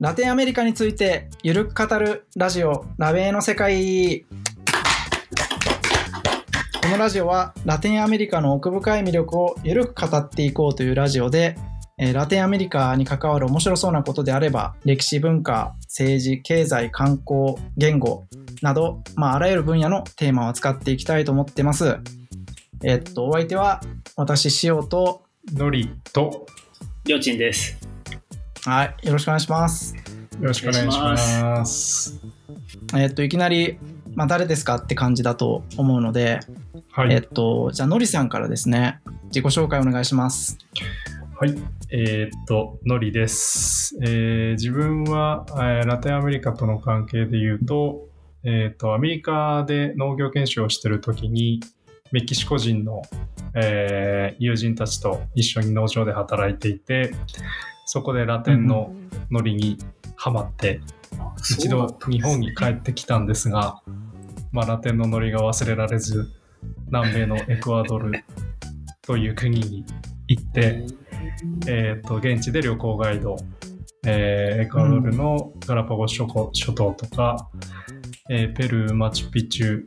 ラテンアメリカについてゆるく語るラジオ。ラベーの世界。このラジオはラテンアメリカの奥深い魅力をゆるく語っていこうというラジオでえーラテンアメリカに関わる面白そうなことであれば歴史文化政治経済観光言語など、まあ、あらゆる分野のテーマを扱っていきたいと思ってます。えっとお相手は私塩とのりとりょうちんです。はいよろしくお願いしますよろしくお願いします。えっといきなり、まあ、誰ですかって感じだと思うので、はい、えっとじゃあのりさんからですね自己紹介お願いしますはい、えーっと、のりです。えー自分は、えーラテンアメリカとの関係で言うと、えーっと、アメリカで農業研修をしてるときに、メキシコ人の、えー友人たちと一緒に農場で働いていて、そこでラテンのノリにハマって、一度日本に帰ってきたんですが、まあ、ラテンのノリが忘れられず南米のエクアドルという国に行って、えー、と現地で旅行ガイド、えーエクアドルのガラパゴス諸島とか、えーペルーマチュピチュ、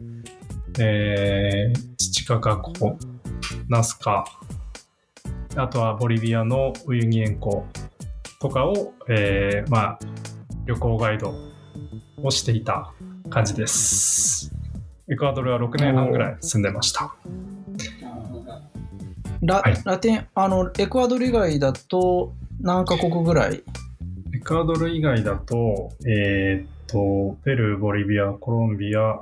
えーチチカガ湖ナスカあとはボリビアのウユニ塩湖とかを、えーまあ、旅行ガイドをしていた感じです。エクアドルは6年半ぐらい住んでました。ラ,、はいラテンあのエクアドル以外だと何カ国ぐらい？エクアドル以外だと、えーっと、ペルー、ボリビア、コロンビア、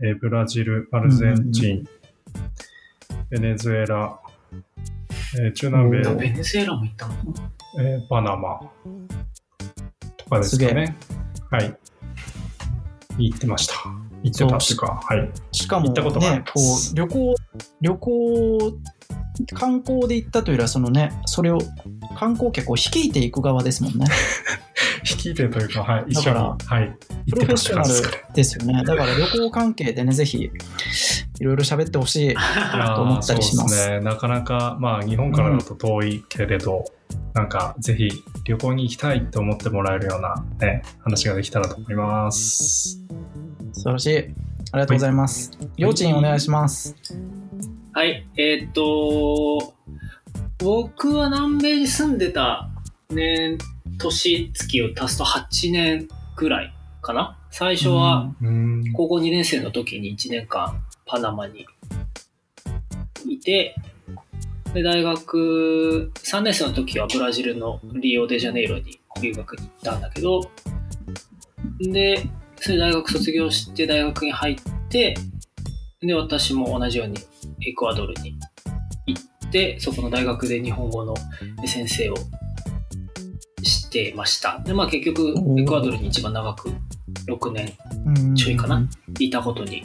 えーブラジル、アルゼンチン、ベネズエラ、えー中南米おベネズエラも行ったの？えーパナマとかですかすね。はい。行ってました。行ってたっていうか、はい。しかも行ったことがありねこう旅行旅行観光で行ったというよりはそのねそれを観光客を率いていく側ですもんね 率いてというか、はい、一緒に、だはい、プロフェッショナ。ルですよねだから旅行関係でねぜひいろいろ喋ってほしいと思ったりしますそうですね。なかなか、まあ、日本からだと遠いけれど、なんか、ぜひ旅行に行きたいと思ってもらえるような、ね、話ができたらと思います。素晴らしいありがとうございますりょうちんお願いしますはい、えーっと、僕は南米に住んでた年、年月を足すと8年ぐらいかな。最初はうん。高校2年生の時に1年間パナマにいて、で、大学3年生の時はブラジルのリオデジャネイロに留学に行ったんだけど、で、それで大学卒業して大学に入って、で、私も同じようにエクアドルに行って、そこの大学で日本語の先生をしてました。で、まあ結局エクアドルに一番長く6年うんちょいかないたことに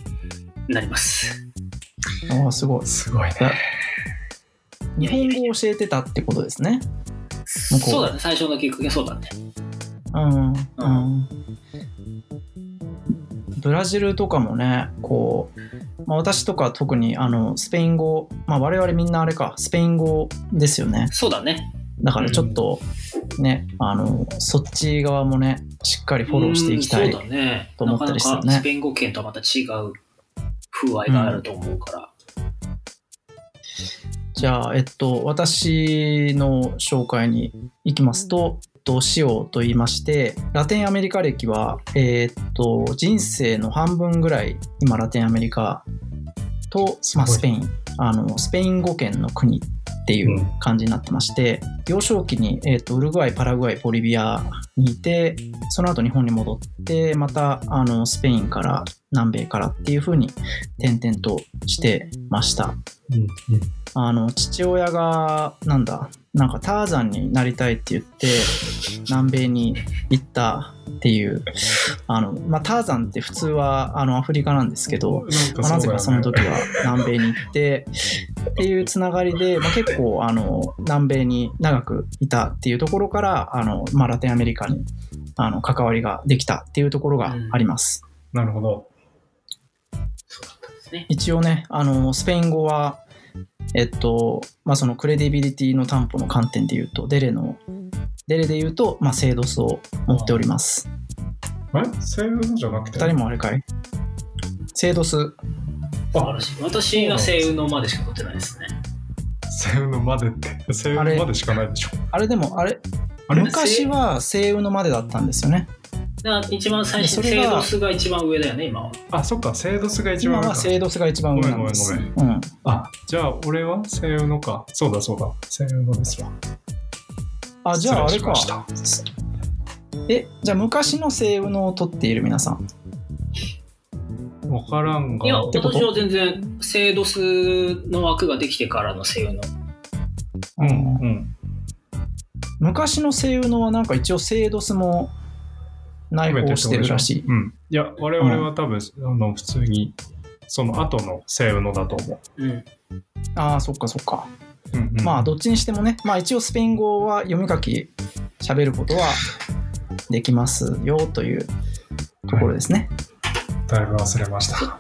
なります。ああすごいすごいね。日本語を教えてたってことですねそうだね、最初のきっかけそうだね。うんうんブラジルとかもねこう、まあ、私とか特にあのスペイン語、まあ、我々みんなあれかスペイン語ですよねそうだね。だからちょっとね、あのそっち側もねしっかりフォローしていきたい。と思ったりするねなかなかスペイン語圏とはまた違う風合いがあると思うから。じゃあ、えっと、私の紹介に行きますと、えっと、シオと言いまして、ラテンアメリカ歴は、えーっと、人生の半分ぐらい、今、ラテンアメリカと、まあ、スペイン、あの、スペイン語圏の国っていう感じになってまして、幼少期に、えーっと、ウルグアイ、パラグアイ、ボリビアにいて、その後日本に戻って、また、あの、スペインから、南米からっていう風に転々としてました。うん。あの父親がなんだなんかターザンになりたいって言って南米に行ったっていうあの、まあ、ターザンって普通はあのアフリカなんですけど、まあなぜかその時は南米に行ってっていうつながりで、まあ、結構あの南米に長くいたっていうところからあの、まあ、ラテンアメリカにあの関わりができたっていうところがあります。なるほど。一応ねあのスペイン語はえっとまあそのクレディビリティの担保の観点で言うとデレのデレで言うと、まあ、セイドスを持っております。えセールじゃなくて？二人もあれかい？セイドス。素晴らしい。私は西雲のまでしか取ってないですね。セールのまでって、セールまでしかないでしょ。あれでも、あれ、あれ？昔は西雲のまでだったんですよね。だから一番最新、それがセイドスが一番上だよね、今は。あ、そっか、セードスが一今番上かはセイドスが一番上なんです。ごめんごめんうん。あ、じゃあ俺はセールのか。そうだそうだ。セールのですわ。あ、じゃああれかし。まえ、じゃあ昔の西雲を取っている皆さん。わからんが。いや、私は全然、セイドスの枠ができてからのセイの。うんうん。昔の西雲はなんか一応セイドスも内包してるらしい。うん。いや、我々は多分、あの、普通に、その後のセールのだと思うん。ああ、そっかそっか。う。うんうん、まあどっちにしてもね、まあ一応スペイン語は読み書き喋ることは できますよというところですね。だいぶ忘れました。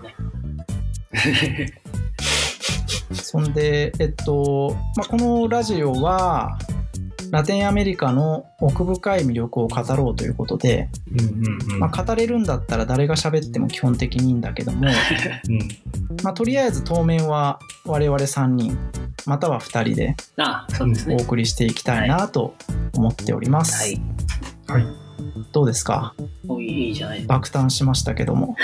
そんで、えっと、まあ、このラジオはラテンアメリカの奥深い魅力を語ろうということで、うんうんうん。まあ、語れるんだったら誰が喋っても基本的にいいんだけども、うんまあ、とりあえず当面は我々3人または2人でああ、そうですおね。送りしていきたいなと思っております。はい。はい。どうですか？おいいいじゃない。爆誕しましたけども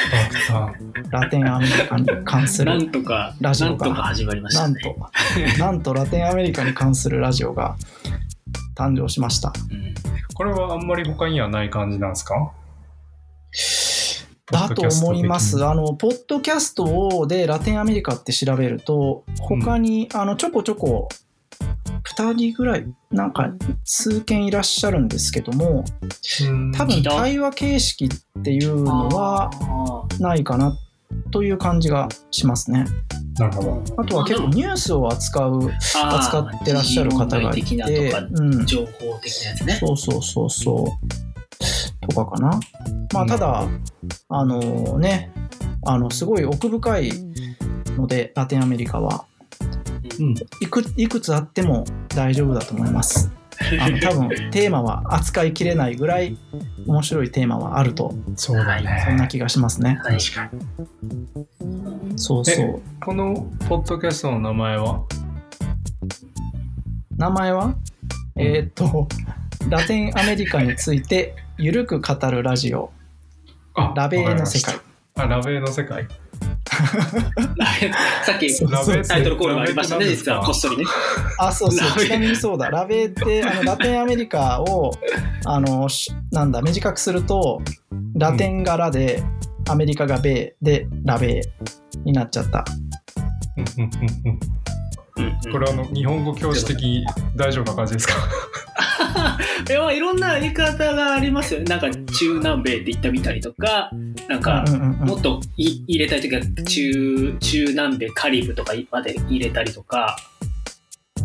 ラテンアメリカに関すなるんとか、ラジオがなんとか始まりましたね。なんとなんとラテンアメリカに関するラジオが誕生しました。うん。これはあんまり他にはない感じなんですか？だと思います。ポッあの、ポッドキャストでラテンアメリカって調べると、他に、あの、ちょこちょこ、2人ぐらい、なんか、数件いらっしゃるんですけども、多分対話形式っていうのはあないかなという感じがしますね。なるほど。ーあとは結構ニュースを扱う、扱ってらっしゃる方がいてとか、うん、情報的なやつね。そうそうそうそう。とかかな。まあ、ただ、あのね、あの、すごい奥深いので、ラテンアメリカは。うん。いくいくつあっても大丈夫だと思います。あの多分テーマは扱いきれないぐらい面白いテーマはあるとそうだね。そんな気がしますね。はい確かに。そうそう。このポッドキャストの名前は？名前は？えーっとラテンアメリカについてゆるく語るラジオあラベーの世界。あ、ラベーの世界。さっきタイトルコールがありましたね、実はこっそりね。あ、そうそう。ちなみにそうだ。ラベーって、あの、ラテンアメリカを、あの、しなんだ、短くすると、ラテンがラで、アメリカがベーで、ラベーになっちゃった。うんうんうんうんこれはあの日本語教師的に大丈夫な感じですか？いやいろんな言い方がありますよね。なんか中南米って言ってみたりとか、なんかもっとい入れたいときは中中南米カリブとかまで入れたりとか、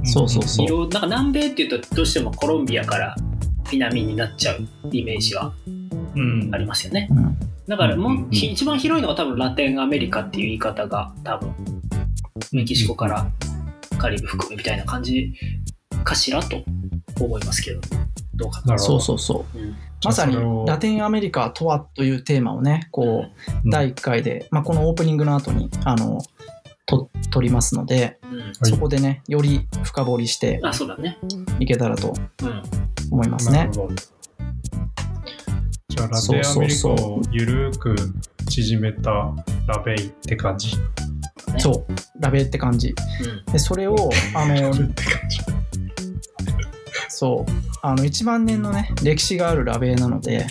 そうそうそう。いろなんか南米っていうとどうしてもコロンビアから南になっちゃうイメージはうん。ありますよね。うん。だからもう、うんうん。うん一番広いのが多分ラテンアメリカっていう言い方が多分メキシコからカリブ含むみたいな感じかしらと思いますけど、どうかな。そうそうそう。うんまさにラテンアメリカとはというテーマをね、こう、うん第1回で、まあ、このオープニングの後に、あの、と取りますので、うんはいそこでね、より深掘りしてあ、そうだね。いけたらとうん。思いますね。なるほどじゃあラテンアメリカをゆるく縮めたラベイって感じそう、ラベって感じ。うんで、それを、あの、って感じそう、あの、1万年のね、歴史があるラベなので、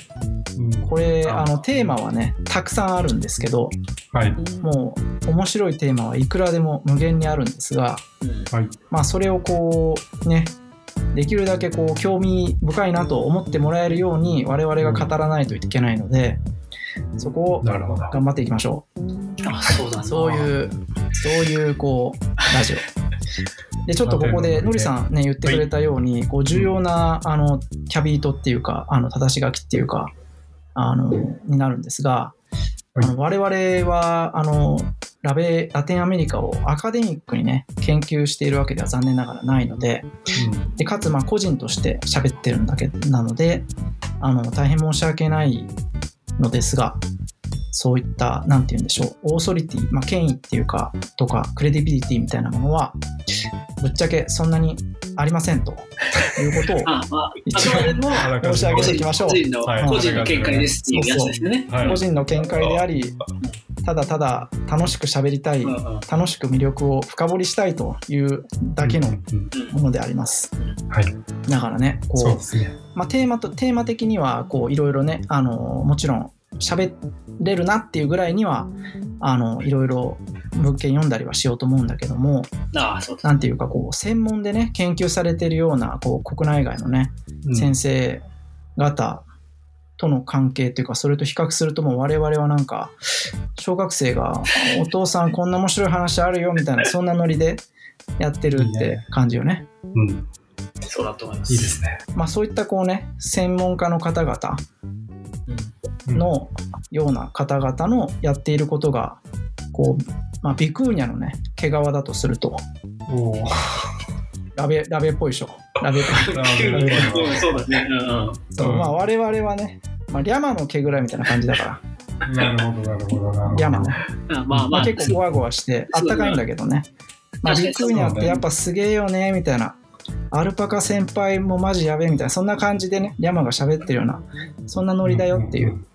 うん。これ、あ。あの、テーマはね、たくさんあるんですけど、はい。もう、面白いテーマはいくらでも無限にあるんですが、うんはい。まあ、それをこう、ね、できるだけこう興味深いなと思ってもらえるように我々が語らないといけないので、そこを頑張っていきましょあ、そうだ。そういう、そういうこう、ラジオ。で、ちょっとここで、のりさんね、言ってくれたように、こう、重要な、あの、キャビートっていうか、あの、正し書きっていうか、あの、になるんですが、はい。あの我々は、あの、ラベラテンアメリカをアカデミックにね研究しているわけでは残念ながらないのででかつまあ個人として喋ってるんだけなのであの大変申し訳ないのですがそういったなんて言うんでしょうオーソリティ、まあ、権威っていうかとかクレディビリティみたいなものはぶっちゃけそんなにありませんと。いうことを。あ、まあ、あ一応申し上げていきましょう。個人の、はい。個人の見解ですっていうやつですよね。はい。個人の見解でありただただ楽しく喋りたい楽しく魅力を深掘りしたいというだけのものであります。はい。だからねこう。まあ、テーマとテーマ的にはこういろいろねあのもちろん喋れるなっていうぐらいにはあのいろいろ文献読んだりはしようと思うんだけどもああ、そうです。なんていうかこう専門でね研究されてるようなこう国内外のね先生方との関係というかそれと比較するともう我々はなんか小学生が「お父さんこんな面白い話あるよ」みたいな そんなノリでやってるって感じよね。うん。うん。そうだと思います。いいですね。まあそういったこうね専門家の方々うんのような方々のやっていることがこう、まあ、ビクーニャのね毛皮だとすると。おお。ラベラベっぽいでしょ。ラベっぽい。うんそうですね。うんうん。そう、まあ我々はね、まあ、リャマの毛ぐらいみたいな感じだから。なるほど、なるほど、なるほど。リャマね、あまあまあ、まあ、結構ゴワゴワしてあったかいんだけどね、まあ、ビクーニャってやっぱすげえよねみたいな。アルパカ先輩もマジやべえみたいな。そんな感じでねリャマが喋ってるようなそんなノリだよっていう。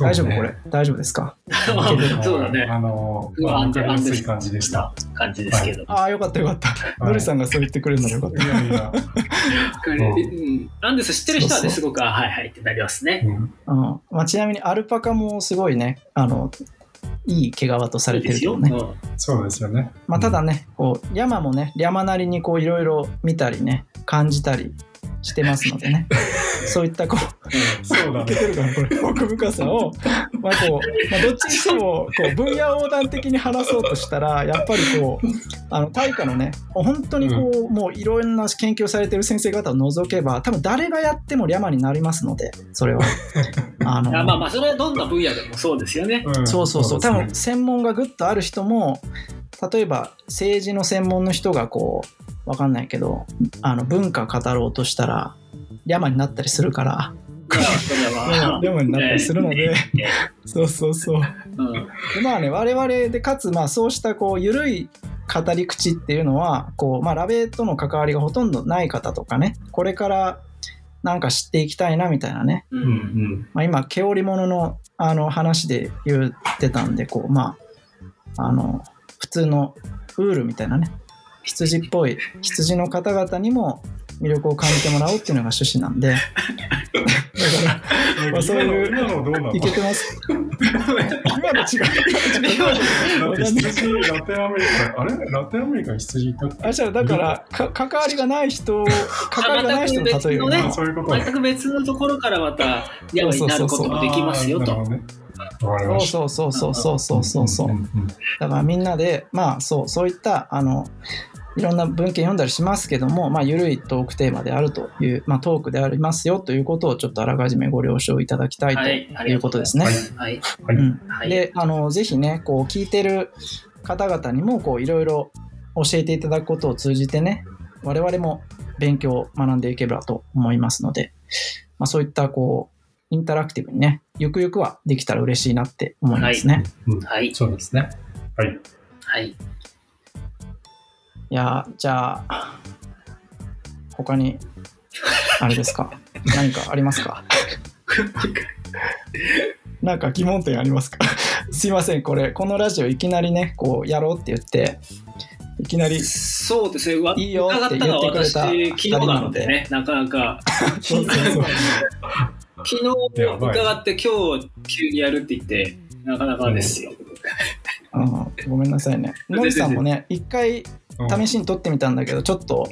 大丈夫これ？大丈夫ですか？そうだね。あの、うわわかりやす。い感じでした。感じですけど。ああよかったよかった、ノリさんがそう言ってくれるのよかった。いやいや。これうん。アンデス知ってる人はね、すごく、あはいはいってなりますね。うん。うん。まあ、ちなみにアルパカもすごいねあのいい毛皮とされて。るけどね、うん。そうですよね。まあ、ただねこう山もね山なりにこういろいろ見たりね感じたりしてますのでね。そういったこうそう奥深さを、まあこうまあ、どっちにしてもこう分野横断的に話そうとしたらやっぱりこうあの大化のね本当にこう、もういろんな研究をされてる先生方を除けば多分誰がやってもリャマになりますのでそれは。あのあまあまあ、それはどんな分野でもそうですよね。んそうそう。そう、ね。分専門がぐっとある人も例えば政治の専門の人がこうわかんないけどあの文化語ろうとしたらリャマになったりするから。まあそれはまあリャマになったりするので、ね。そうそうそう。うん。でまあね我々でかつまあそうしたこう緩い語り口っていうのはこう、まあ、ラベとの関わりがほとんどない方とかね。これからなんか知っていきたいなみたいなね。ううんうんん。まあ、今毛織物のあの話で言ってたんでこうまああの普通のウールみたいなね羊っぽい羊の方々にも魅力を感じてもらおうっていうのが趣旨なんで。だからまあそういう今の今のどうなの？いけてます。今の違う。羊、ラテンアメリカ、あれ？ラテンアメリカに羊いた？あじゃあだからか関わりがない人 関わりがない人の例えるね。ういうことね全く別のところからまた山になることもできますよと。そうそうそうそうそうそうそう。うんうんうん。だからみんなでまあそうそういったあのいろんな文献読んだりしますけども、まあ、緩いトークテーマであるという、まあ、トークでありますよということをちょっとあらかじめご了承いただきたいはいということですね。はいはい。はいうんはい。であのぜひねこう聞いてる方々にもこういろいろ教えていただくことを通じてね我々も勉強を学んでいければと思いますので、まあ、そういったこうインタラクティブにねゆくゆくはできたら嬉しいなって思いますね。うんはい。そうですね。はい。はい。いやーじゃあ他にあれですか？何かありますか？なんか疑問点ありますか？すいません。これこのラジオいきなりねこうやろうって言っていきなりそうですね。わいいよって伺ったのは言ってくれた私、昨日なのでね、なかなか、そうそうそう。昨日伺って今日急にやるって言って、なかなかですよ。うん。ごめんなさいね。のりさんもね一回うん試しに撮ってみたんだけどちょっと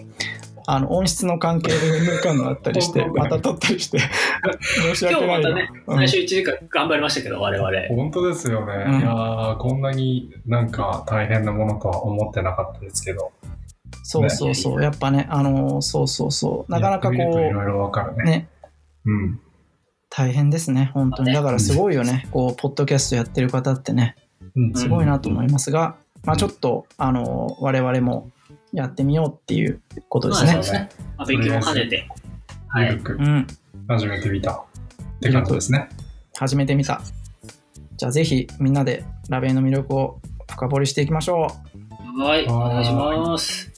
あの音質の関係で抜かんのあったりしてまた撮ったりして。申し今日訳ないよ。またね、うん。最初1時間頑張りましたけど、我々。本当ですよね。うん。いやーこんなになんか大変なものとは思ってなかったですけど。そうそうそう、やっぱね、あのーそうそうそう、なかなかこやってみるといろいろわかるう、ね。ね、うん。大変ですね、本当に。だからすごいよね、こう、ポッドキャストやってる方ってね、うん。すごいなと思いますが、まあ、ちょっと、あの、我々もやってみようっていうことですねまあそう。ですね。まあ、勉強も兼ねて。はい。うん。始めてみたって感じですね。始めてみた。じゃあぜひみんなでラベンの魅力を深掘りしていきましょう。はい。お願いします。